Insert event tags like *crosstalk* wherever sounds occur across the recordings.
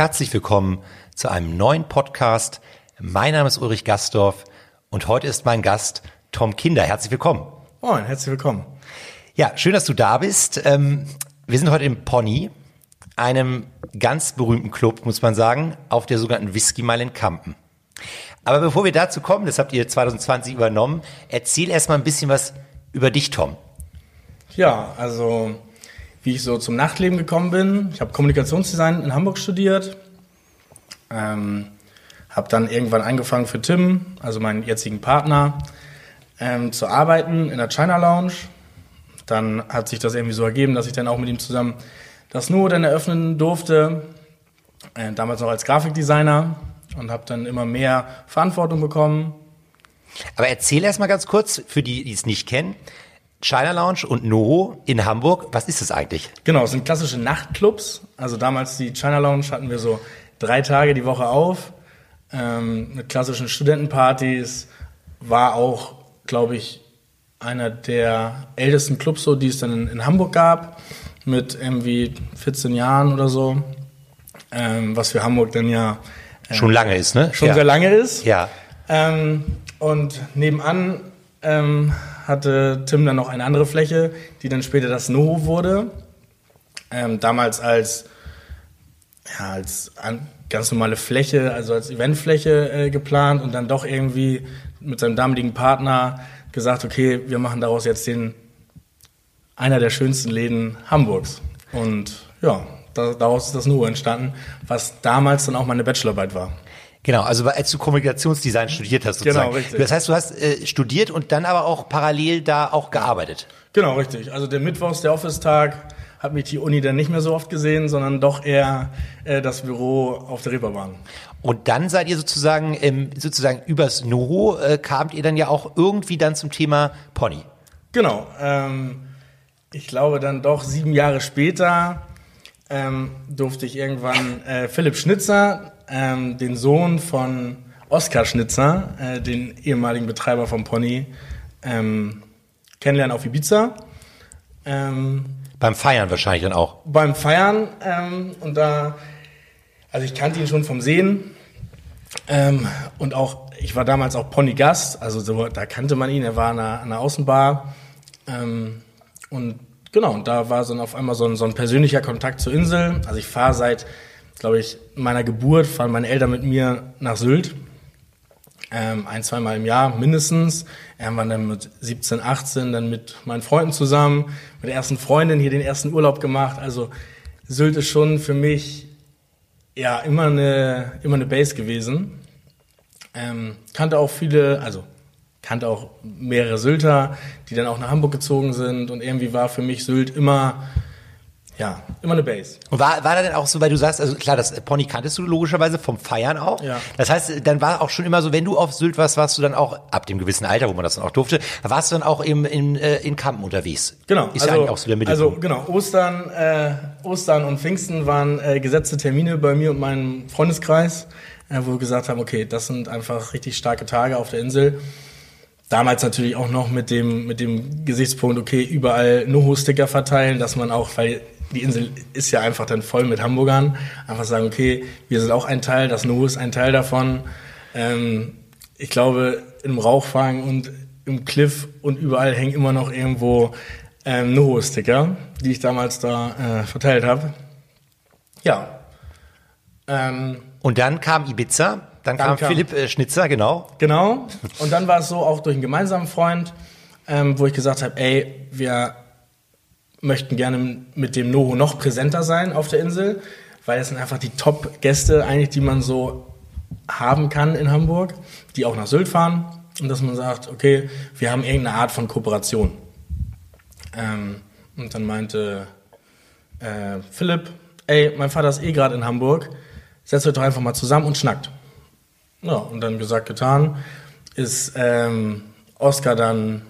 Herzlich willkommen zu einem neuen Podcast. Mein Name ist Ulrich Gastorf und heute ist mein Gast Tom Kinder. Herzlich willkommen. Moin, herzlich willkommen. Ja, schön, dass du da bist. Ähm, wir sind heute im Pony, einem ganz berühmten Club, muss man sagen, auf der sogenannten Whisky Mile in Kampen. Aber bevor wir dazu kommen, das habt ihr 2020 übernommen, erzähl erst mal ein bisschen was über dich, Tom. Ja, also wie ich so zum Nachtleben gekommen bin. Ich habe Kommunikationsdesign in Hamburg studiert. Ähm, habe dann irgendwann angefangen für Tim, also meinen jetzigen Partner, ähm, zu arbeiten in der China Lounge. Dann hat sich das irgendwie so ergeben, dass ich dann auch mit ihm zusammen das NUO dann eröffnen durfte. Äh, damals noch als Grafikdesigner und habe dann immer mehr Verantwortung bekommen. Aber erzähl erst mal ganz kurz, für die, die es nicht kennen, China Lounge und Noho in Hamburg. Was ist das eigentlich? Genau, es sind klassische Nachtclubs. Also damals die China Lounge hatten wir so drei Tage die Woche auf ähm, mit klassischen Studentenpartys. War auch, glaube ich, einer der ältesten Clubs, so, die es dann in, in Hamburg gab, mit irgendwie 14 Jahren oder so. Ähm, was für Hamburg dann ja äh, schon lange ist, ne? Schon ja. sehr lange ist. Ja. Ähm, und nebenan ähm, hatte Tim dann noch eine andere Fläche, die dann später das Noho wurde. Ähm, damals als, ja, als an, ganz normale Fläche, also als Eventfläche äh, geplant und dann doch irgendwie mit seinem damaligen Partner gesagt, okay, wir machen daraus jetzt den einer der schönsten Läden Hamburgs. Und ja, da, daraus ist das Noho entstanden, was damals dann auch meine Bachelorarbeit war. Genau, also als du Kommunikationsdesign studiert hast sozusagen. Genau, richtig. Das heißt, du hast äh, studiert und dann aber auch parallel da auch gearbeitet. Genau, richtig. Also der Mittwochs, der Office-Tag, hat mich die Uni dann nicht mehr so oft gesehen, sondern doch eher äh, das Büro auf der Reeperbahn. Und dann seid ihr sozusagen, ähm, sozusagen übers Noho, äh, kamt ihr dann ja auch irgendwie dann zum Thema Pony. Genau. Ähm, ich glaube dann doch sieben Jahre später ähm, durfte ich irgendwann äh, Philipp Schnitzer ähm, den Sohn von Oskar Schnitzer, äh, den ehemaligen Betreiber vom Pony, ähm, kennenlernen auf Ibiza. Ähm, beim Feiern wahrscheinlich dann auch. Beim Feiern ähm, und da, also ich kannte ihn schon vom Sehen ähm, und auch, ich war damals auch Pony-Gast, also so, da kannte man ihn, er war an einer, an einer Außenbar ähm, und genau, und da war so auf einmal so ein, so ein persönlicher Kontakt zur Insel. Also ich fahre seit glaube ich, meiner Geburt fahren meine Eltern mit mir nach Sylt. Ähm, ein, zweimal im Jahr mindestens. Irgendwann dann mit 17, 18, dann mit meinen Freunden zusammen, mit der ersten Freundin hier den ersten Urlaub gemacht. Also Sylt ist schon für mich ja immer eine, immer eine Base gewesen. Ähm, kannte auch viele, also kannte auch mehrere Sylter, die dann auch nach Hamburg gezogen sind und irgendwie war für mich Sylt immer ja, immer eine Base. Und war, war da denn auch so, weil du sagst, also klar, das Pony kanntest du logischerweise vom Feiern auch. Ja. Das heißt, dann war auch schon immer so, wenn du auf Sylt warst, warst du dann auch ab dem gewissen Alter, wo man das dann auch durfte, warst du dann auch eben in, in, in Kampen unterwegs. Genau. Ist also, ja eigentlich auch so der Mittelpunkt. Also genau, Ostern, äh, Ostern und Pfingsten waren äh, gesetzte Termine bei mir und meinem Freundeskreis, äh, wo wir gesagt haben, okay, das sind einfach richtig starke Tage auf der Insel. Damals natürlich auch noch mit dem, mit dem Gesichtspunkt, okay, überall Noho-Sticker verteilen, dass man auch, weil die Insel ist ja einfach dann voll mit Hamburgern. Einfach sagen, okay, wir sind auch ein Teil, das NU ist ein Teil davon. Ähm, ich glaube, im Rauchfang und im Cliff und überall hängen immer noch irgendwo ähm, Noho-Sticker, die ich damals da äh, verteilt habe. Ja. Ähm, Und dann kam Ibiza, dann, Dann kam, kam- Philipp äh, Schnitzer, genau. Genau. Und dann war es so auch durch einen gemeinsamen Freund, ähm, wo ich gesagt habe, ey, wir möchten gerne mit dem Noho noch präsenter sein auf der Insel, weil es sind einfach die Top-Gäste eigentlich, die man so haben kann in Hamburg, die auch nach Sylt fahren und dass man sagt, okay, wir haben irgendeine Art von Kooperation. Ähm, und dann meinte äh, Philipp, ey, mein Vater ist eh gerade in Hamburg, setzt euch doch einfach mal zusammen und schnackt. Ja, und dann gesagt, getan, ist ähm, Oscar dann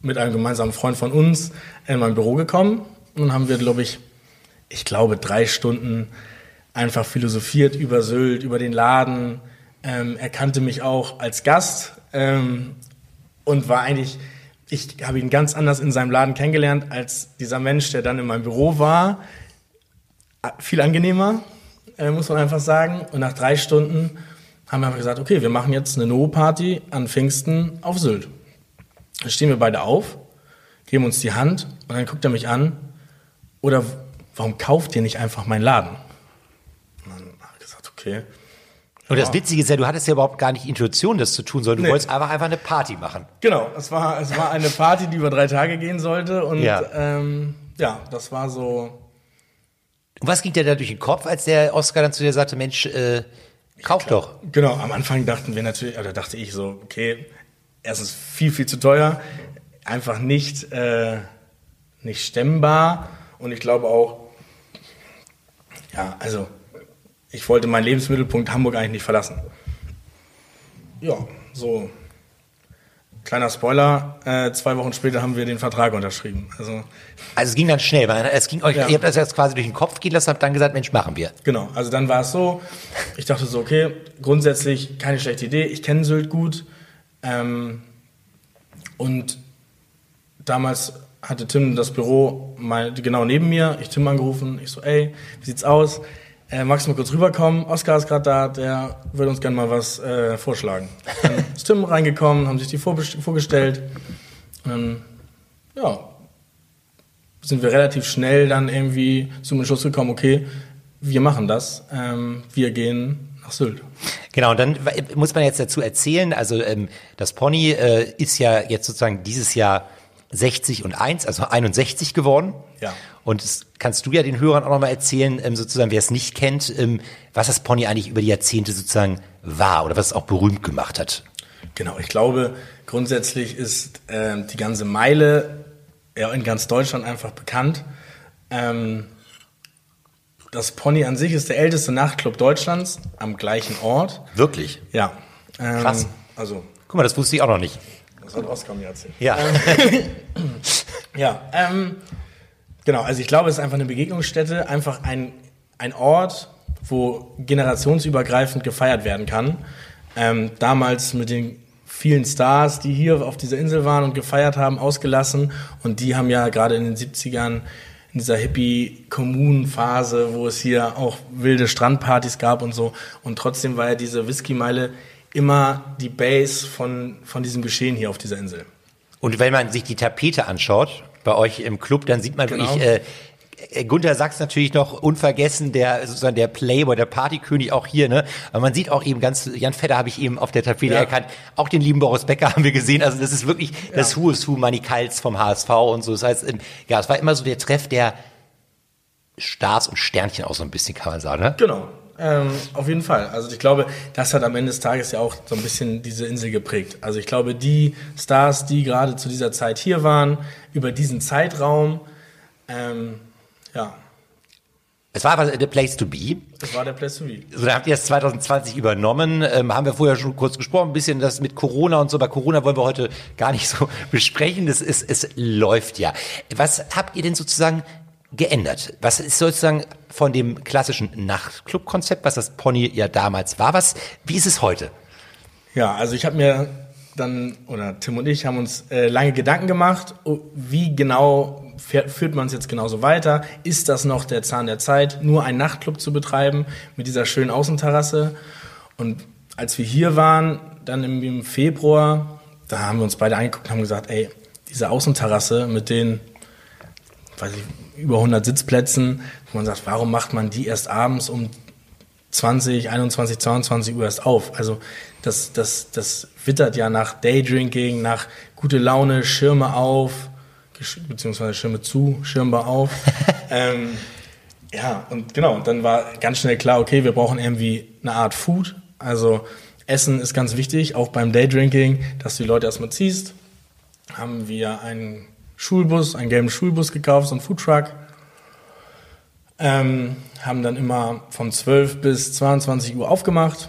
mit einem gemeinsamen Freund von uns in mein Büro gekommen. Und haben wir, glaube ich, ich glaube, drei Stunden einfach philosophiert über Sylt, über den Laden. Ähm, er kannte mich auch als Gast ähm, und war eigentlich, ich habe ihn ganz anders in seinem Laden kennengelernt als dieser Mensch, der dann in meinem Büro war. Ah, Viel angenehmer, äh, muss man einfach sagen. Und nach drei Stunden haben wir einfach gesagt, okay, wir machen jetzt eine No-Party an Pfingsten auf Sylt. Dann stehen wir beide auf, geben uns die Hand und dann guckt er mich an. Oder warum kauft ihr nicht einfach meinen Laden? Und dann habe ich gesagt, okay. Und das Witzige ist ja, du hattest ja überhaupt gar nicht Intuition, das zu tun, sondern du Nee. wolltest einfach, einfach eine Party machen. Genau, es war, es war eine Party, die über drei Tage gehen sollte. Und Ja. ähm, ja das war so. Und was ging dir da durch den Kopf, als der Oscar dann zu dir sagte, Mensch, äh, kauf doch. Genau, am Anfang dachten wir natürlich, oder dachte ich so, okay, erstens viel, viel zu teuer, einfach nicht, äh, nicht stemmbar. Und ich glaube auch, ja, also ich wollte meinen Lebensmittelpunkt Hamburg eigentlich nicht verlassen. Ja, so. Kleiner Spoiler, äh, zwei Wochen später haben wir den Vertrag unterschrieben. Also Also es ging dann schnell, weil es ging euch, Ja. ihr habt das jetzt quasi durch den Kopf gehen lassen, habt dann gesagt, Mensch, machen wir. Genau, also dann war es so, ich dachte so, okay, grundsätzlich keine schlechte Idee, ich kenne Sylt gut. Ähm, und damals hatte Tim das Büro mal genau neben mir, ich Tim angerufen, ich so, ey, wie sieht's aus? Äh, magst du mal kurz rüberkommen? Oskar ist gerade da, der würde uns gerne mal was äh, vorschlagen. Dann *laughs* ist Tim reingekommen, haben sich die vorgestellt. Und dann, ja, sind wir relativ schnell dann irgendwie zum Entschluss gekommen, okay, wir machen das, ähm, wir gehen nach Sylt. Genau, und dann muss man jetzt dazu erzählen, also ähm, das Pony äh, ist ja jetzt sozusagen dieses Jahr 60 und 1, also 61 geworden. Ja. Und das kannst du ja den Hörern auch nochmal erzählen, ähm, sozusagen, wer es nicht kennt, ähm, was das Pony eigentlich über die Jahrzehnte sozusagen war oder was es auch berühmt gemacht hat. Genau, ich glaube, grundsätzlich ist ähm, die ganze Meile ja, in ganz Deutschland einfach bekannt. Ähm, das Pony an sich ist der älteste Nachtclub Deutschlands am gleichen Ort. Wirklich? Ja. Ähm, Krass. Also, Guck mal, das wusste ich auch noch nicht. das hat Oskar mir erzählt. Ja. *laughs* Ja, ähm, genau. Also ich glaube, es ist einfach eine Begegnungsstätte, einfach ein, ein Ort, wo generationsübergreifend gefeiert werden kann. Ähm, damals mit den vielen Stars, die hier auf dieser Insel waren und gefeiert haben, ausgelassen. Und die haben ja gerade in den 70ern in dieser Hippie-Kommunen-Phase, wo es hier auch wilde Strandpartys gab und so. Und trotzdem war ja diese Whisky-Meile immer die Base von, von diesem Geschehen hier auf dieser Insel. Und wenn man sich die Tapete anschaut, bei euch im Club, dann sieht man Genau. wirklich, äh, Gunther Sachs natürlich noch unvergessen, der sozusagen der Playboy, der Partykönig auch hier, ne? Aber man sieht auch eben ganz, Jan Vetter habe ich eben auf der Tapete Ja. erkannt, auch den lieben Boris Becker haben wir gesehen. Also das ist wirklich das Who is Who Manny Kals vom HSV und so. Das heißt, ähm, ja, es war immer so der Treff der Stars und Sternchen auch so ein bisschen, kann man sagen, ne? Genau. Ähm, auf jeden Fall. Also ich glaube, das hat am Ende des Tages ja auch so ein bisschen diese Insel geprägt. Also ich glaube, die Stars, die gerade zu dieser Zeit hier waren, über diesen Zeitraum, ähm, ja, Es war aber the place to be. das war der Place to be. So, da habt ihr es 2020 übernommen. Ähm, haben wir vorher schon kurz gesprochen, ein bisschen das mit Corona und so. Bei Corona wollen wir heute gar nicht so *laughs* besprechen. Das ist, es läuft ja. Was habt ihr denn sozusagen geändert? Was ist sozusagen von dem klassischen Nachtclub-Konzept, was das Pony ja damals war? Was, wie ist es heute? Ja, also ich habe mir dann, oder Tim und ich haben uns äh, lange Gedanken gemacht, oh, wie genau führt man es jetzt genauso weiter? Ist das noch der Zahn der Zeit, nur einen Nachtclub zu betreiben mit dieser schönen Außenterrasse? Und als wir hier waren, dann im, im Februar, da haben wir uns beide angeguckt und haben gesagt, ey, diese Außenterrasse mit den, weiß ich, über 100 Sitzplätzen, wo man sagt, warum macht man die erst abends um 20, 21, 22 Uhr erst auf? Also das, das, das wittert ja nach Daydrinking, nach gute Laune, Schirme auf, beziehungsweise Schirme zu, Schirmbar auf. *laughs* ähm, ja, und genau, und dann war ganz schnell klar, okay, wir brauchen irgendwie eine Art Food. Also Essen ist ganz wichtig, auch beim Daydrinking, dass du die Leute erstmal ziehst. Haben wir einen Schulbus, einen gelben Schulbus gekauft, so einen Foodtruck. Ähm, haben dann immer von 12 bis 22 Uhr aufgemacht.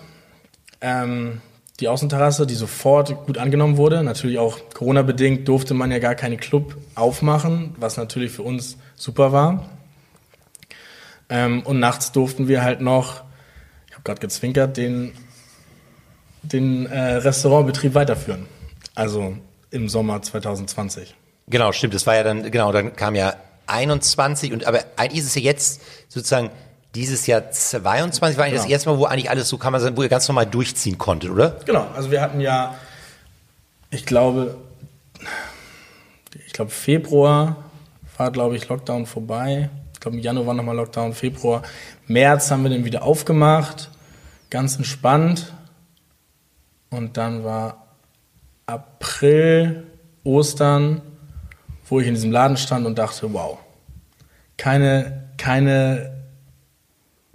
Ähm, die Außenterrasse, die sofort gut angenommen wurde. Natürlich auch Corona-bedingt durfte man ja gar keine Club aufmachen, was natürlich für uns super war. Ähm, und nachts durften wir halt noch, ich habe gerade gezwinkert, den, den äh, Restaurantbetrieb weiterführen. Also im Sommer 2020. Genau, stimmt. Das war ja dann, genau, dann kam ja 21 und aber eigentlich ist es ja jetzt sozusagen dieses Jahr 22 war eigentlich genau. das erste Mal, wo eigentlich alles so kann man sagen, wo ihr ganz normal durchziehen konntet, oder? Genau, also wir hatten ja, ich glaube, ich glaube Februar war glaube ich Lockdown vorbei. Ich glaube, im Januar war nochmal Lockdown, Februar. März haben wir den wieder aufgemacht, ganz entspannt. Und dann war April, Ostern, wo ich in diesem Laden stand und dachte, wow, keine, keine,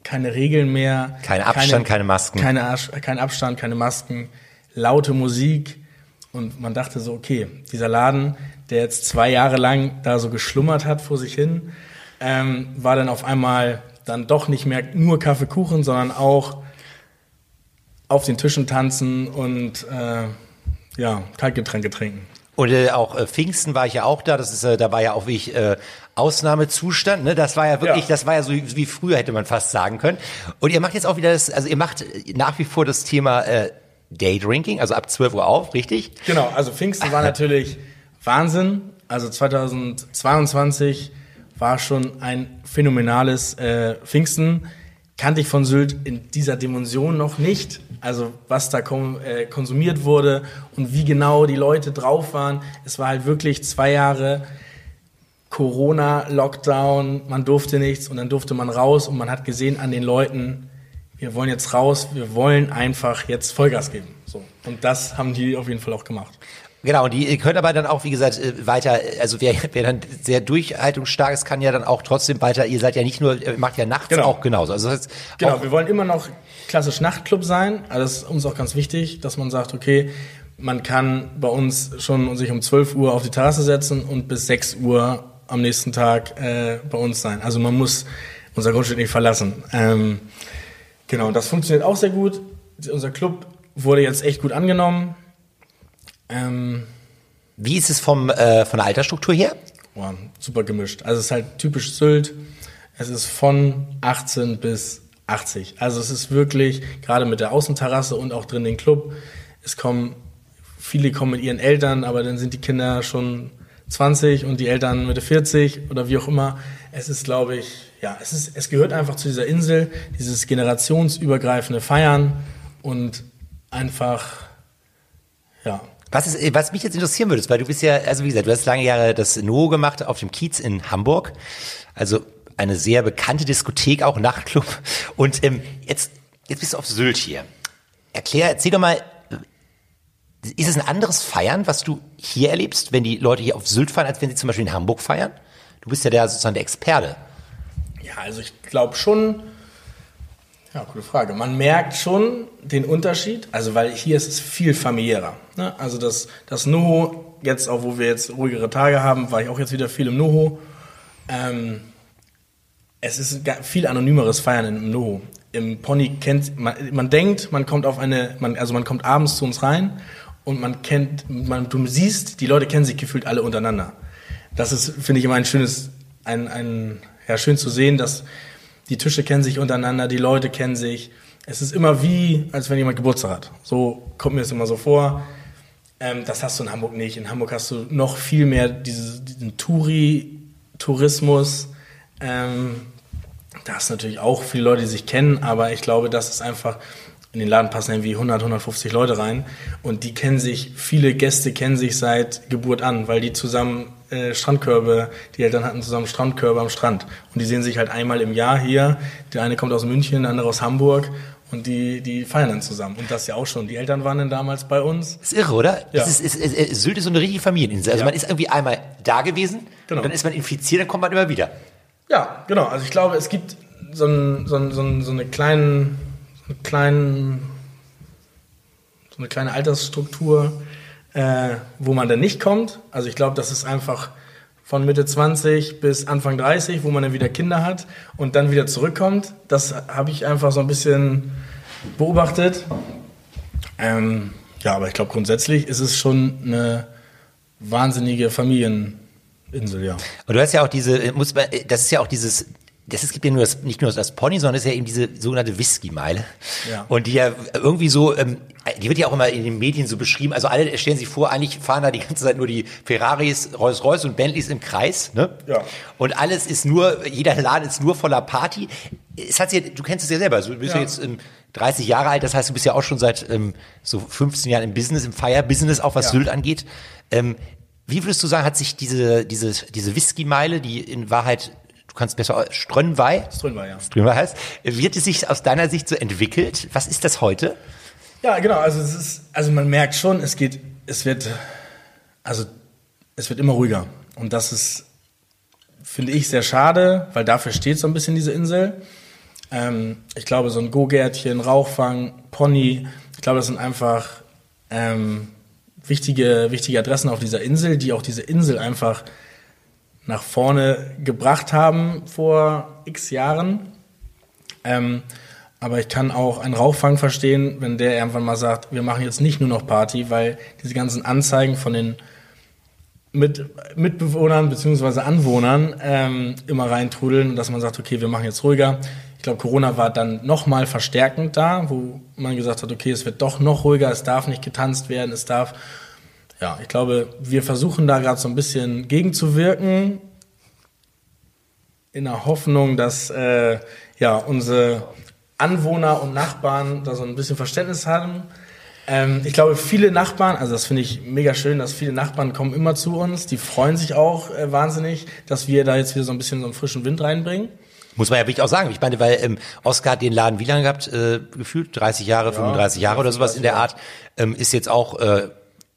keine Regeln mehr. Kein Abstand, keine, keine Masken. Keine, kein Abstand, keine Masken, laute Musik. Und man dachte so, okay, dieser Laden, der jetzt zwei Jahre lang da so geschlummert hat vor sich hin, ähm, war dann auf einmal dann doch nicht mehr nur Kaffeekuchen, sondern auch auf den Tischen tanzen und äh, ja, Kaltgetränke trinken. Und äh, auch äh, Pfingsten war ich ja auch da. Das ist, äh, da war ja auch wirklich äh, Ausnahmezustand. Ne? Das war ja wirklich, ja. das war ja so wie früher hätte man fast sagen können. Und ihr macht jetzt auch wieder das, also ihr macht nach wie vor das Thema äh, Daydrinking, also ab 12 Uhr auf, richtig? Genau. Also Pfingsten war natürlich Wahnsinn. Also 2022 war schon ein phänomenales äh, Pfingsten. Kannte ich von Sylt in dieser Dimension noch nicht. Also was da äh, konsumiert wurde und wie genau die Leute drauf waren. Es war halt wirklich zwei Jahre Corona, Lockdown, man durfte nichts und dann durfte man raus und man hat gesehen an den Leuten, wir wollen jetzt raus, wir wollen einfach jetzt Vollgas geben. So. Und das haben die auf jeden Fall auch gemacht. Genau, die können aber dann auch, wie gesagt, äh, weiter, also wer, wer dann sehr durchhaltungsstark ist, kann ja dann auch trotzdem weiter, ihr seid ja nicht nur, macht ja nachts genau. auch genauso. Also das heißt, genau, wir wollen immer noch klassisch Nachtclub sein. Also das ist uns auch ganz wichtig, dass man sagt, okay, man kann bei uns schon sich um 12 Uhr auf die Terrasse setzen und bis 6 Uhr am nächsten Tag äh, bei uns sein. Also man muss unser Grundstück nicht verlassen. Ähm, genau, das funktioniert auch sehr gut. Unser Club wurde jetzt echt gut angenommen. Ähm, Wie ist es vom, äh, von der Altersstruktur her? Boah, super gemischt. Also es ist halt typisch Sylt. Es ist von 18 bis 80. Also es ist wirklich, gerade mit der Außenterrasse und auch drin den Club, es kommen, viele kommen mit ihren Eltern, aber dann sind die Kinder schon 20 und die Eltern Mitte 40 oder wie auch immer. Es ist, glaube ich, ja, es ist, es gehört einfach zu dieser Insel, dieses generationsübergreifende Feiern und einfach, ja, was, ist, was mich jetzt interessieren würde, ist, weil du bist ja, also wie gesagt, du hast lange Jahre das NO gemacht auf dem Kiez in Hamburg. Also eine sehr bekannte Diskothek, auch Nachtclub. Und ähm, jetzt, jetzt bist du auf Sylt hier. Erklär, erzähl doch mal, ist es ein anderes Feiern, was du hier erlebst, wenn die Leute hier auf Sylt feiern, als wenn sie zum Beispiel in Hamburg feiern? Du bist ja der sozusagen der Experte. Ja, also ich glaube schon, ja, gute Frage. Man merkt schon den Unterschied, also weil hier ist es viel familiärer. Ne? Also das, das Noho, jetzt auch wo wir jetzt ruhigere Tage haben, war ich auch jetzt wieder viel im Noho. Ähm, es ist viel anonymeres Feiern im Noho. Im Pony kennt man, man denkt, man kommt auf eine, man, also man kommt abends zu uns rein und man kennt, man, du siehst, die Leute kennen sich gefühlt alle untereinander. Das ist, finde ich, immer ein schönes, ein, ein, ja, schön zu sehen, dass die Tische kennen sich untereinander, die Leute kennen sich. Es ist immer wie, als wenn jemand Geburtstag hat. So kommt mir das immer so vor. Ähm, das hast du in Hamburg nicht. In Hamburg hast du noch viel mehr diese, diesen Touri-Tourismus. Ähm, da hast natürlich auch viele Leute, die sich kennen, aber ich glaube, das ist einfach in den Laden passen irgendwie 100, 150 Leute rein und die kennen sich, viele Gäste kennen sich seit Geburt an, weil die zusammen äh, Strandkörbe, die Eltern hatten zusammen Strandkörbe am Strand und die sehen sich halt einmal im Jahr hier. Der eine kommt aus München, der andere aus Hamburg und die, die feiern dann zusammen. Und das ja auch schon. Die Eltern waren dann damals bei uns. Das ist irre, oder? Ja. Das ist, ist, ist, Sylt ist so eine richtige Familieninsel. Also Ja. man ist irgendwie einmal da gewesen Genau. und dann ist man infiziert, dann kommt man immer wieder. Ja, genau. Also ich glaube, es gibt so, ein, so, ein, so, ein, so eine kleinen, kleinen, so eine kleine Altersstruktur, äh, wo man dann nicht kommt. Also ich glaube, das ist einfach von Mitte 20 bis Anfang 30, wo man dann wieder Kinder hat und dann wieder zurückkommt. Das habe ich einfach so ein bisschen beobachtet. Ähm, ja, aber ich glaube, grundsätzlich ist es schon eine wahnsinnige Familieninsel, ja. Und du hast ja auch diese, muss man, das ist ja auch dieses, das es gibt ja nur das, nicht nur das Pony, sondern es ist ja eben diese sogenannte Whisky-Meile. Ja. Und die ja irgendwie so, ähm, die wird ja auch immer in den Medien so beschrieben. Also alle stellen sich vor, eigentlich fahren da die ganze Zeit nur die Ferraris, Rolls-Royce und Bentleys im Kreis, ne? Ja. Und alles ist nur, jeder Laden ist nur voller Party. Es hat sich, du kennst es ja selber. Also du bist ja, Ja. jetzt ähm, 30 Jahre alt, das heißt, du bist ja auch schon seit ähm, so 15 Jahren im Business, im Fire-Business, auch was Ja. Sylt angeht. Ähm, wie würdest du sagen, hat sich diese, diese, diese Whisky-Meile, die in Wahrheit, du kannst besser, Strönnwei, Drin war, ja. Strönnwei heißt, wird es sich aus deiner Sicht so entwickelt? Was ist das heute? Ja, genau. Also es ist, also man merkt schon, es geht, es wird, also es wird immer ruhiger. Und das ist, finde ich, sehr schade, weil dafür steht so ein bisschen diese Insel. Ähm, ich glaube, so ein Go-Gärtchen, Rauchfang, Pony, ich glaube, das sind einfach ähm, wichtige, wichtige Adressen auf dieser Insel, die auch diese Insel einfach nach vorne gebracht haben vor x Jahren. Ähm, aber ich kann auch einen Rauchfang verstehen, wenn der irgendwann mal sagt, wir machen jetzt nicht nur noch Party, weil diese ganzen Anzeigen von den mit, Mitbewohnern bzw. Anwohnern ähm, immer reintrudeln dass man sagt, okay, wir machen jetzt ruhiger. Ich glaube, Corona war dann nochmal verstärkend da, wo man gesagt hat, okay, es wird doch noch ruhiger, es darf nicht getanzt werden, es darf. Ja, ich glaube, wir versuchen da gerade so ein bisschen gegenzuwirken, in der Hoffnung, dass äh, ja, unsere Anwohner und Nachbarn da so ein bisschen Verständnis haben. Ähm, ich glaube, viele Nachbarn, also das finde ich mega schön, dass viele Nachbarn kommen immer zu uns, die freuen sich auch äh, wahnsinnig, dass wir da jetzt wieder so ein bisschen so einen frischen Wind reinbringen. Muss man ja wirklich auch sagen. Ich meine, weil ähm, Oscar hat den Laden wie lange gehabt? Äh, gefühlt 30 Jahre, 35 Jahre oder sowas in der Art. Ähm, ist jetzt auch, äh,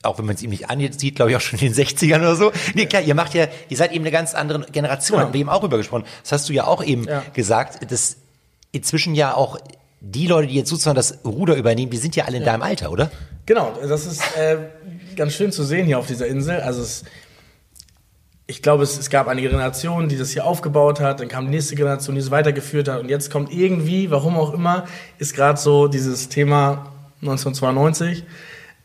auch wenn man es ihm nicht ansieht, glaube ich auch schon in den 60ern oder so. Nee, klar, ihr macht ja, ihr seid eben eine ganz andere Generation. Ja. Hatten wir eben auch drüber gesprochen. Das hast du ja auch eben Ja. gesagt, dass inzwischen ja auch die Leute, die jetzt sozusagen das Ruder übernehmen, die sind ja alle in deinem Alter, oder? Genau, das ist äh, ganz schön zu sehen hier auf dieser Insel. Also es, ich glaube, es, es gab eine Generation, die das hier aufgebaut hat, dann kam die nächste Generation, die es weitergeführt hat und jetzt kommt irgendwie, warum auch immer, ist gerade so dieses Thema 1992.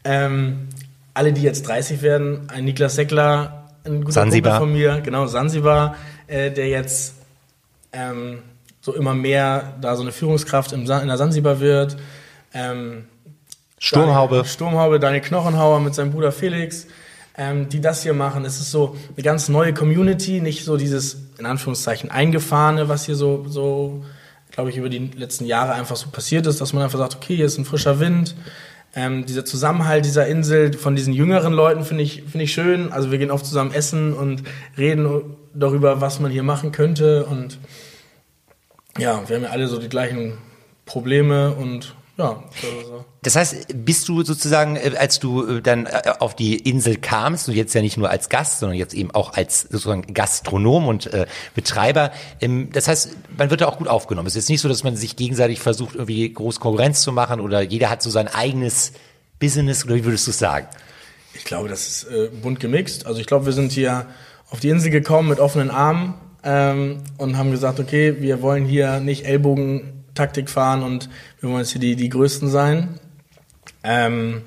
Ähm, alle, die jetzt 30 werden, ein Niklas Seckler, ein guter Sansibar. Kumpel von mir, genau, Sansibar, äh, der jetzt ähm, so immer mehr da so eine Führungskraft im, Sa- in der Sansibar wird. Ähm, Sturmhaube. Daniel, Sturmhaube, Daniel Knochenhauer mit seinem Bruder Felix, ähm, die das hier machen. Es ist so eine ganz neue Community, nicht so dieses, in Anführungszeichen, eingefahrene, was hier so, so glaube ich, über die letzten Jahre einfach so passiert ist, dass man einfach sagt, okay, hier ist ein frischer Wind. Ähm, dieser Zusammenhalt dieser Insel von diesen jüngeren Leuten finde ich, finde ich schön. Also wir gehen oft zusammen essen und reden darüber, was man hier machen könnte. Und ja, wir haben ja alle so die gleichen Probleme und ja, so. Das heißt, bist du sozusagen, äh, als du äh, dann äh, auf die Insel kamst und jetzt ja nicht nur als Gast, sondern jetzt eben auch als sozusagen Gastronom und äh, Betreiber, ähm, das heißt, man wird da auch gut aufgenommen. Es ist jetzt nicht so, dass man sich gegenseitig versucht, irgendwie groß Konkurrenz zu machen oder jeder hat so sein eigenes Business oder wie würdest du es sagen? Ich glaube, das ist äh, bunt gemixt. Also ich glaube, wir sind hier auf die Insel gekommen mit offenen Armen ähm, und haben gesagt, okay, wir wollen hier nicht Ellbogentaktik fahren und wir wollen jetzt hier die, die Größten sein. Ähm,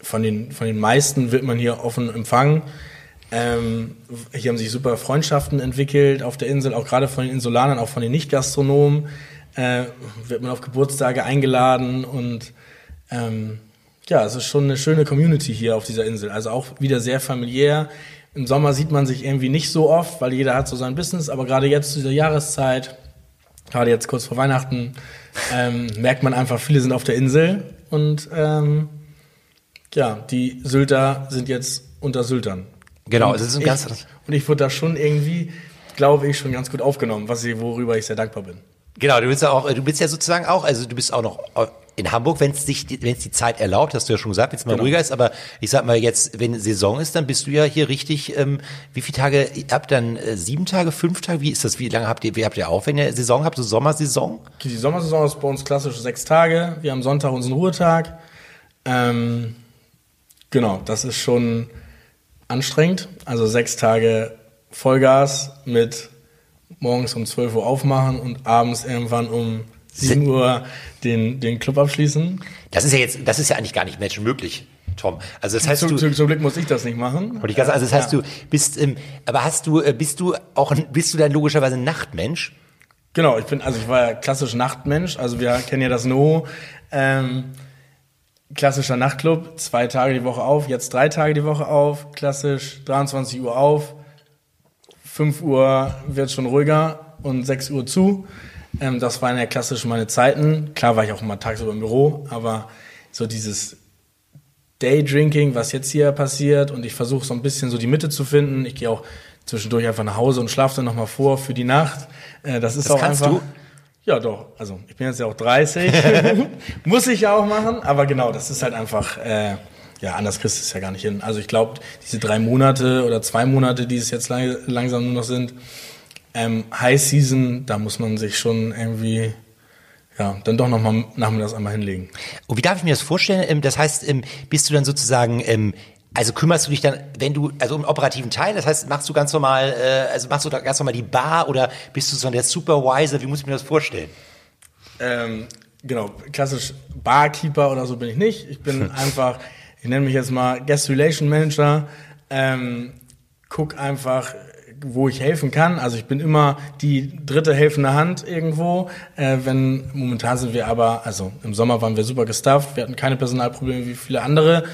von, den, von den meisten wird man hier offen empfangen. Ähm, hier haben sich super Freundschaften entwickelt auf der Insel, auch gerade von den Insulanern, auch von den Nicht-Gastronomen. Äh, wird man auf Geburtstage eingeladen und ähm, ja, es ist schon eine schöne Community hier auf dieser Insel. Also auch wieder sehr familiär. Im Sommer sieht man sich irgendwie nicht so oft, weil jeder hat so sein Business, aber gerade jetzt zu dieser Jahreszeit gerade jetzt kurz vor Weihnachten, ähm, merkt man einfach, viele sind auf der Insel und ähm, ja, die Sylter sind jetzt unter Syltern. Genau, und es ist ein ich, ganz und ich wurde da schon irgendwie, glaube ich, schon ganz gut aufgenommen, was ich, worüber ich sehr dankbar bin. Genau, du bist ja auch, du bist ja sozusagen auch, also du bist auch noch in Hamburg, wenn es sich, wenn es die Zeit erlaubt, hast du ja schon gesagt, wenn es mal Genau. ruhiger ist, aber ich sag mal jetzt, wenn Saison ist, dann bist du ja hier richtig, ähm, wie viele Tage, ihr habt dann äh, sieben Tage, fünf Tage, wie ist das, wie lange habt ihr, wie habt ihr auf, wenn ihr Saison habt, so Sommersaison? Die Sommersaison ist bei uns klassisch sechs Tage. Wir haben Sonntag unseren Ruhetag. Ähm, genau, das ist schon anstrengend. Also sechs Tage Vollgas mit morgens um 12 Uhr aufmachen und abends irgendwann um 7 Uhr den, den Club abschließen. Das ist ja jetzt, das ist ja eigentlich gar nicht menschenmöglich, Tom. Also das heißt, Zu, du, zu, zum Glück muss ich das nicht machen. ich ganz, also das heißt, Ja. du bist, ähm, aber hast du, äh, bist du auch, bist du dann logischerweise ein Nachtmensch? Genau, ich bin, also ich war ja klassisch Nachtmensch, also wir kennen ja das No. Ähm, klassischer Nachtclub, zwei Tage die Woche auf, jetzt drei Tage die Woche auf, klassisch 23 Uhr auf, 5 Uhr wird schon ruhiger und 6 Uhr zu. Ähm, das waren ja klassisch meine Zeiten. Klar war ich auch immer tagsüber im Büro, aber so dieses Daydrinking, was jetzt hier passiert und ich versuche so ein bisschen so die Mitte zu finden. Ich gehe auch zwischendurch einfach nach Hause und schlafe dann nochmal vor für die Nacht. Äh, das ist Das auch kannst einfach. du? Ja, doch. Also ich bin jetzt ja auch 30. *laughs* Muss ich ja auch machen. Aber genau, das ist halt einfach, äh, ja, anders kriegst du es ja gar nicht hin. Also ich glaube, diese drei Monate oder zwei Monate, die es jetzt lang, langsam nur noch sind, ähm, High Season, da muss man sich schon irgendwie, ja, dann doch nochmal nachmittags einmal hinlegen. Und wie darf ich mir das vorstellen? Ähm, Das heißt, ähm, bist du dann sozusagen, ähm, also kümmerst du dich dann, wenn du, also im operativen Teil, das heißt, machst du ganz normal, äh, also machst du da ganz normal die Bar oder bist du so der Supervisor? Wie muss ich mir das vorstellen? Ähm, genau, klassisch Barkeeper oder so bin ich nicht. Ich bin *laughs* einfach, ich nenne mich jetzt mal Guest Relation Manager. Ähm, guck einfach, wo ich helfen kann. Also ich bin immer die dritte helfende Hand irgendwo. Äh, wenn momentan sind wir aber, also im Sommer waren wir super gestafft. Wir hatten keine Personalprobleme wie viele andere,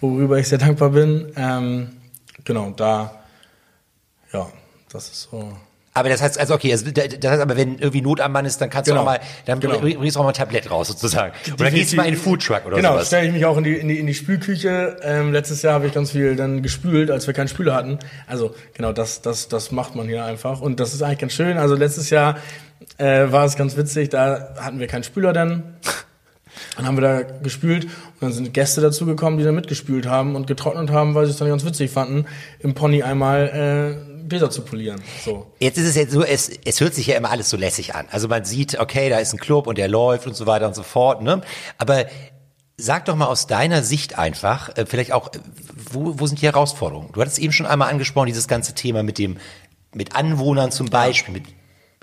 worüber ich sehr dankbar bin. Ähm, genau, da, ja, das ist so. Aber das heißt, also okay, also das heißt aber, wenn irgendwie Not am Mann ist, dann kannst Genau. du auch mal, dann Genau. bringst du auch mal ein Tablett raus sozusagen. Oder gehst du mal in den Foodtruck oder genau, sowas. stelle ich mich auch in die, in die, in die Spülküche. Ähm, letztes Jahr habe ich ganz viel dann gespült, als wir keinen Spüler hatten. Also genau, das, das, das macht man hier einfach. Und das ist eigentlich ganz schön. Also letztes Jahr äh, war es ganz witzig, da hatten wir keinen Spüler dann. *laughs* Dann haben wir da gespült und dann sind Gäste dazugekommen, die dann mitgespült haben und getrocknet haben, weil sie es dann ganz witzig fanden, im Pony einmal äh, Gläser zu polieren. So. Jetzt ist es jetzt so, es, es hört sich ja immer alles so lässig an. Also man sieht, okay, da ist ein Club und der läuft und so weiter und so fort, ne? Aber sag doch mal aus deiner Sicht einfach, äh, vielleicht auch, äh, wo, wo sind die Herausforderungen? Du hattest eben schon einmal angesprochen, dieses ganze Thema mit dem, mit Anwohnern zum Beispiel, mit,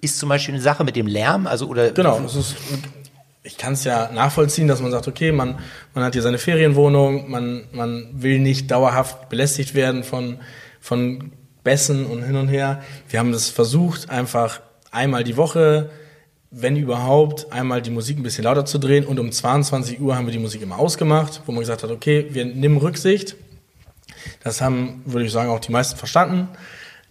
ist zum Beispiel eine Sache mit dem Lärm, also oder Genau, ist, ich kann es ja nachvollziehen, dass man sagt, okay, man, man hat hier seine Ferienwohnung, man, man will nicht dauerhaft belästigt werden von, von Bässen und hin und her. Wir haben das versucht, einfach einmal die Woche, wenn überhaupt, einmal die Musik ein bisschen lauter zu drehen und um 22 Uhr haben wir die Musik immer ausgemacht, wo man gesagt hat, okay, wir nehmen Rücksicht. Das haben, würde ich sagen, auch die meisten verstanden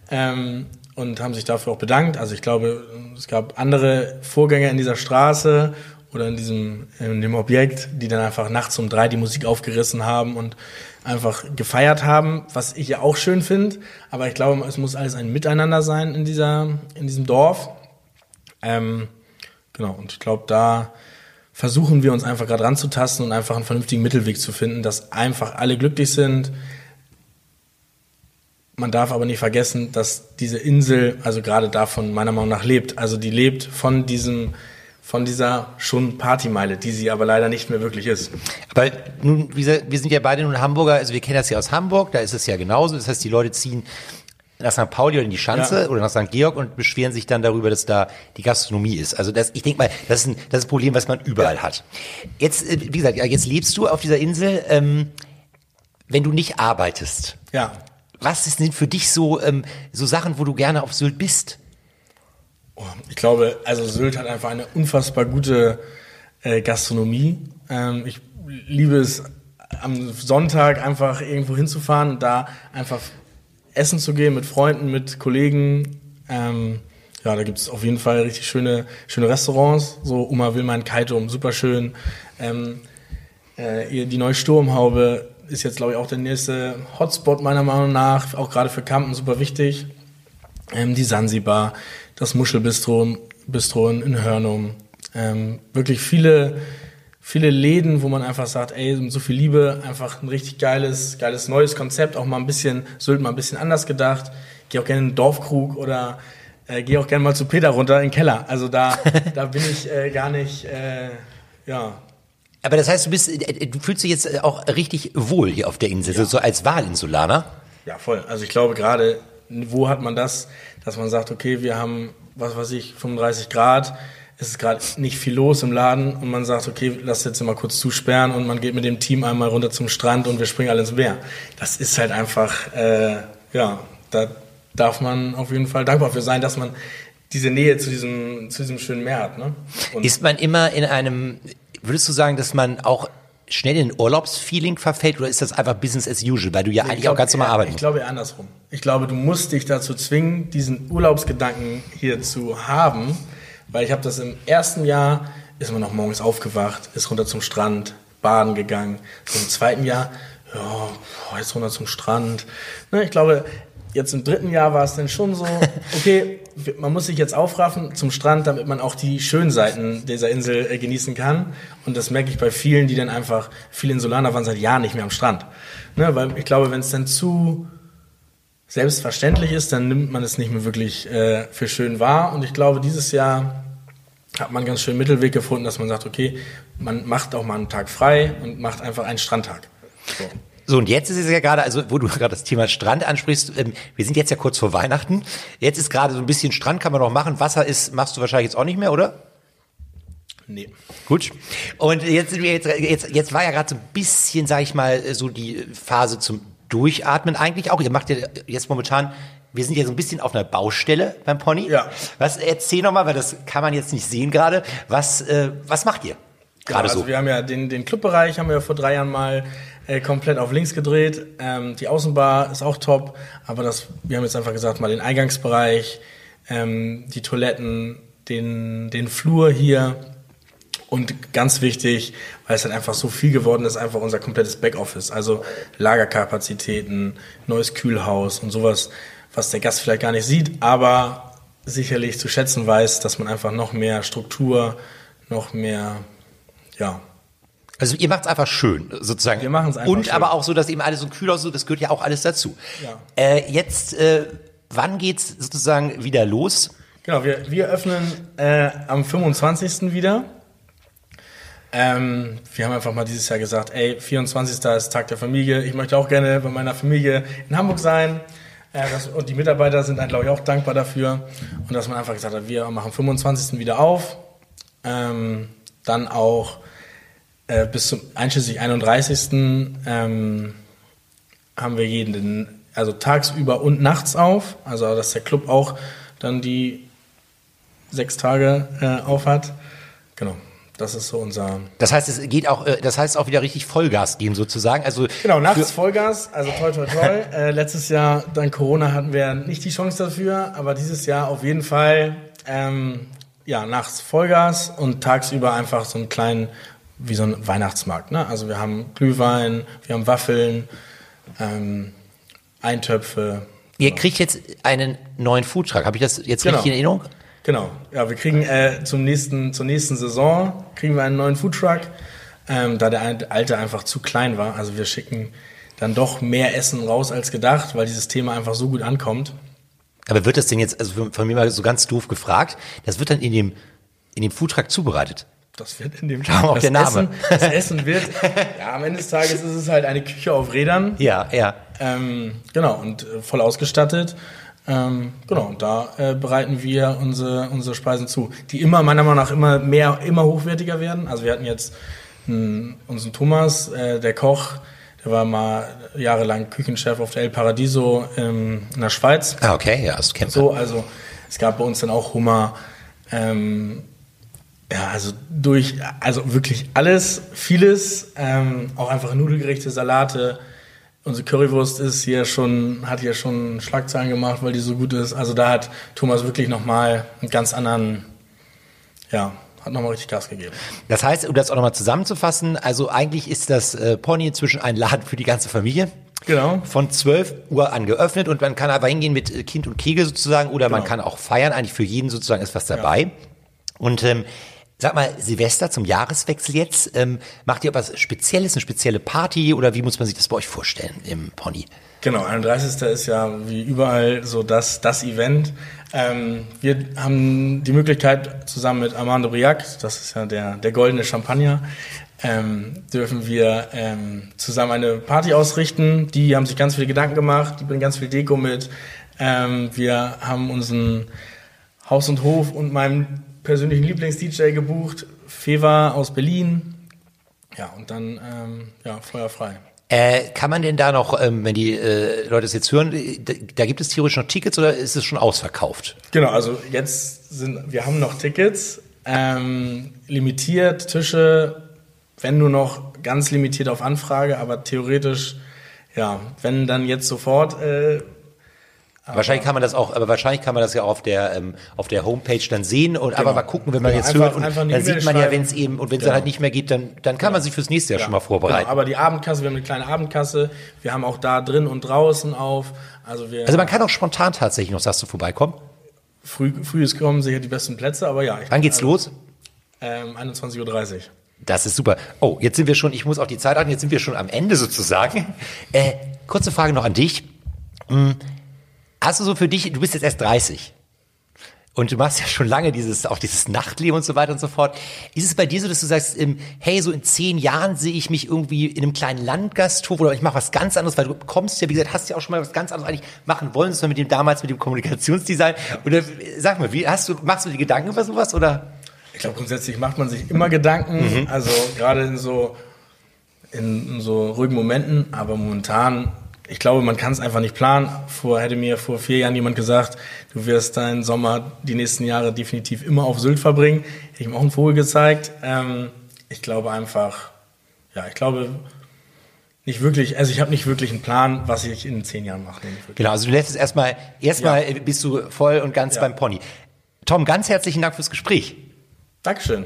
ähm, und haben sich dafür auch bedankt. Also ich glaube, es gab andere Vorgänger in dieser Straße oder in diesem in dem Objekt, die dann einfach nachts um drei die Musik aufgerissen haben und einfach gefeiert haben, was ich ja auch schön finde. Aber ich glaube, es muss alles ein Miteinander sein in dieser in diesem Dorf. Ähm, genau. Und ich glaube, da versuchen wir uns einfach gerade ranzutasten und einfach einen vernünftigen Mittelweg zu finden, dass einfach alle glücklich sind, man darf aber nicht vergessen, dass diese Insel, also gerade davon meiner Meinung nach lebt. Also die lebt von diesem, von dieser schon Partymeile, die sie aber leider nicht mehr wirklich ist. Aber nun, wir sind ja beide nun Hamburger, also wir kennen das ja aus Hamburg, da ist es ja genauso. Das heißt, die Leute ziehen nach St. Pauli oder in die Schanze Ja. oder nach St. Georg und beschweren sich dann darüber, dass da die Gastronomie ist. Also das, ich denke mal, das ist, ein, das ist ein Problem, was man überall hat. Jetzt, äh, wie gesagt, ja, jetzt lebst du auf dieser Insel, ähm, wenn du nicht arbeitest. Ja. Was sind für dich so, ähm, so Sachen, wo du gerne auf Sylt bist? Ich glaube, also Sylt hat einfach eine unfassbar gute äh, Gastronomie. Ähm, ich liebe es, am Sonntag einfach irgendwo hinzufahren und da einfach essen zu gehen mit Freunden, mit Kollegen. Ähm, ja, da gibt's auf jeden Fall richtig schöne, schöne Restaurants. So Oma Willmann Kaitum, super schön. Ähm, äh, die neue Sturmhaube ist jetzt, glaube ich, auch der nächste Hotspot meiner Meinung nach, auch gerade für Campen super wichtig. Ähm, die Sansibar, das Muschelbistro Bistro in Hörnum. Ähm, wirklich viele, viele Läden, wo man einfach sagt, ey, so viel Liebe, einfach ein richtig geiles, geiles neues Konzept, auch mal ein bisschen, Sylt mal ein bisschen anders gedacht. Geh auch gerne in den Dorfkrug oder äh, geh auch gerne mal zu Peter runter in den Keller. Also da, *laughs* da bin ich äh, gar nicht, äh, ja, Aber das heißt, du bist, äh, du fühlst dich jetzt auch richtig wohl hier auf der Insel, so als Wahlinsulaner. Ja, voll. Also ich glaube gerade, wo hat man das, dass man sagt, okay, wir haben, was weiß ich, 35 Grad, es ist gerade nicht viel los im Laden und man sagt, okay, lass jetzt mal kurz zusperren und man geht mit dem Team einmal runter zum Strand und wir springen alle ins Meer. Das ist halt einfach, äh, ja, da darf man auf jeden Fall dankbar für sein, dass man diese Nähe zu diesem, zu diesem schönen Meer hat. Ne? Und Ist man immer in einem, würdest du sagen, dass man auch schnell in Urlaubsfeeling verfällt oder ist das einfach Business as usual, weil du ja Ich eigentlich glaub auch ganz normal arbeiten Ich glaube eher andersrum. Ich glaube, du musst dich dazu zwingen, diesen Urlaubsgedanken hier zu haben, weil ich habe das im ersten Jahr, ist man noch morgens aufgewacht, ist runter zum Strand, baden gegangen. So im zweiten Jahr, ja, jetzt runter zum Strand. Ne, ich glaube, jetzt im dritten Jahr war es dann schon so, *laughs* okay, man muss sich jetzt aufraffen zum Strand, damit man auch die schönen Seiten dieser Insel äh, genießen kann. Und das merke ich bei vielen, die dann einfach, viele Insulaner waren seit Jahren nicht mehr am Strand. Ne, weil ich glaube, wenn es dann zu selbstverständlich ist, dann nimmt man es nicht mehr wirklich äh, für schön wahr. Und ich glaube, dieses Jahr hat man ganz schönen Mittelweg gefunden, dass man sagt, okay, man macht auch mal einen Tag frei und macht einfach einen Strandtag. So. So, und jetzt ist es ja gerade, also wo du *laughs* gerade das Thema Strand ansprichst, ähm, wir sind jetzt ja kurz vor Weihnachten. Jetzt ist gerade so ein bisschen Strand kann man noch machen. Wasser ist, machst du wahrscheinlich jetzt auch nicht mehr, oder? Nee. Gut. Und jetzt, sind wir jetzt, jetzt, jetzt war ja gerade so ein bisschen, sag ich mal, so die Phase zum Durchatmen eigentlich auch. Ihr macht ja jetzt momentan, wir sind ja so ein bisschen auf einer Baustelle beim Pony. Ja. Was, erzähl nochmal, weil das kann man jetzt nicht sehen gerade. Was, äh, was macht ihr? Gerade also so. wir haben ja den, den Clubbereich haben wir ja vor drei Jahren mal äh, komplett auf links gedreht. Ähm, die Außenbar ist auch top, aber das, wir haben jetzt einfach gesagt, mal den Eingangsbereich, ähm, die Toiletten, den, den Flur hier und ganz wichtig, weil es halt einfach so viel geworden ist, einfach unser komplettes Backoffice. Also Lagerkapazitäten, neues Kühlhaus und sowas, was der Gast vielleicht gar nicht sieht, aber sicherlich zu schätzen weiß, dass man einfach noch mehr Struktur, noch mehr, ja, Also ihr macht es einfach schön, sozusagen. Wir machen's einfach Und schön. aber auch so, dass eben alles so kühl aussieht, das gehört ja auch alles dazu. Ja. Äh, jetzt, äh, wann geht's sozusagen wieder los? Genau, wir, wir öffnen äh, am 25. wieder. Ähm, wir haben einfach mal dieses Jahr gesagt, ey, 24. ist Tag der Familie. Ich möchte auch gerne bei meiner Familie in Hamburg sein. Äh, das, und die Mitarbeiter sind dann, glaube ich, auch dankbar dafür. Und dass man einfach gesagt hat, wir machen 25. wieder auf. Ähm, dann auch äh, bis zum einschließlich 31. Ähm, haben wir jeden, also tagsüber und nachts auf. Also dass der Club auch dann die sechs Tage äh, auf hat. Genau, das ist so unser. Das heißt, es geht auch, äh, das heißt auch wieder richtig Vollgas geben sozusagen. Also Genau, nachts Vollgas, also toll, toll, toll. *laughs* äh, letztes Jahr, dank Corona, hatten wir nicht die Chance dafür, aber dieses Jahr auf jeden Fall, ähm, ja, nachts Vollgas und tagsüber einfach so einen kleinen, wie so ein Weihnachtsmarkt. Ne? Also wir haben Glühwein, wir haben Waffeln, ähm, Eintöpfe. ihr kriegt jetzt einen neuen Foodtruck. Habe ich das jetzt Genau. richtig in Erinnerung? Genau, ja, wir kriegen äh, zum nächsten, zur nächsten Saison kriegen wir einen neuen Foodtruck, ähm, da der alte einfach zu klein war. Also wir schicken dann doch mehr Essen raus als gedacht, weil dieses Thema einfach so gut ankommt. Aber wird das denn jetzt, also von- von mir mal so ganz doof gefragt, das wird dann in dem, in dem Foodtruck zubereitet? Das wird in dem Darum auch das der Name. Essen, das Essen wird, *laughs* ja, am Ende des Tages ist es halt eine Küche auf Rädern. Ja, ja. Ähm, genau, und äh, voll ausgestattet. Ähm, genau, und da äh, bereiten wir unsere, unsere Speisen zu, die immer, meiner Meinung nach, immer mehr, immer hochwertiger werden. Also wir hatten jetzt mh, unseren Thomas, äh, der Koch, der war mal jahrelang Küchenchef auf der El Paradiso ähm, in der Schweiz. Ah, okay, ja, das kennt man. So, also es gab bei uns dann auch Hummer. Ähm, ja, also durch, also wirklich alles, vieles, ähm, auch einfach Nudelgerichte, Salate unsere Currywurst ist hier schon, hat hier schon Schlagzeilen gemacht, weil die so gut ist. Also da hat Thomas wirklich nochmal einen ganz anderen, ja, hat nochmal richtig Gas gegeben. Das heißt, um das auch nochmal zusammenzufassen, also eigentlich ist das äh, Pony inzwischen ein Laden für die ganze Familie. Genau. Von 12 Uhr an geöffnet und man kann aber hingehen mit äh, Kind und Kegel sozusagen oder man Genau. kann auch feiern. Eigentlich für jeden sozusagen ist was dabei. Und ähm, sag mal, Silvester zum Jahreswechsel jetzt, ähm, macht ihr was Spezielles, eine spezielle Party oder wie muss man sich das bei euch vorstellen im Pony? Genau, 31. ist ja wie überall so das, das Event. Ähm, wir haben die Möglichkeit, zusammen mit Armando Briac, das ist ja der, der goldene Champagner, ähm, dürfen wir ähm, zusammen eine Party ausrichten. Die haben sich ganz viele Gedanken gemacht, die bringen ganz viel Deko mit. Ähm, wir haben unseren Haus und Hof und meinem persönlichen Lieblings-DJ gebucht, Feva aus Berlin. Ja, und dann ähm, ja, feuerfrei. Äh, kann man denn da noch, ähm, wenn die äh, Leute es jetzt hören, da, da gibt es theoretisch noch Tickets oder ist es schon ausverkauft? Genau, also jetzt sind, wir haben noch Tickets, ähm, limitiert, Tische, wenn nur noch ganz limitiert auf Anfrage, aber theoretisch, ja, wenn dann jetzt sofort, äh, wahrscheinlich kann man das auch, aber wahrscheinlich kann man das ja auch auf der ähm, auf der Homepage dann sehen und aber mal gucken, wenn man Genau, jetzt einfach- hört und dann sieht man ja, wenn es eben und wenn es Genau. dann halt nicht mehr geht, dann dann kann man sich fürs nächste Jahr schon mal vorbereiten. Genau, aber die Abendkasse, wir haben eine kleine Abendkasse, wir haben auch da drin und draußen auf, also wir, Also man kann auch spontan tatsächlich noch, sagst du, vorbeikommen. früh, früh ist kommen sicher die besten Plätze, aber ja. Wann geht's los? Ähm, 21.30 Uhr. Das ist super. Oh, jetzt sind wir schon, ich muss auch die Zeit achten, jetzt sind wir schon am Ende sozusagen. Äh, kurze Frage noch an dich. Hm, Hast du so für dich, du bist jetzt erst 30 und du machst ja schon lange dieses, auch dieses Nachtleben und so weiter und so fort. Ist es bei dir so, dass du sagst, hey, so in zehn Jahren sehe ich mich irgendwie in einem kleinen Landgasthof oder ich mache was ganz anderes, weil du kommst ja, wie gesagt, hast ja auch schon mal was ganz anderes eigentlich machen wollen, das war mit dem damals mit dem Kommunikationsdesign. Oder sag mal, wie hast du, machst du dir Gedanken über sowas oder? Ich glaube, grundsätzlich macht man sich immer Gedanken, Mhm. also gerade in so, in so ruhigen Momenten, aber momentan, ich glaube, man kann es einfach nicht planen. Vor, hätte mir vor vier Jahren jemand gesagt, du wirst deinen Sommer die nächsten Jahre definitiv immer auf Sylt verbringen. Hätte ich ihm auch einen Vogel gezeigt. Ähm, ich glaube einfach, ja, ich glaube nicht wirklich, also ich habe nicht wirklich einen Plan, was ich in zehn Jahren mache. Genau, also du lässt es erstmal, erstmal Ja. bist du voll und ganz Ja. beim Pony. Tom, ganz herzlichen Dank fürs Gespräch. Dankeschön.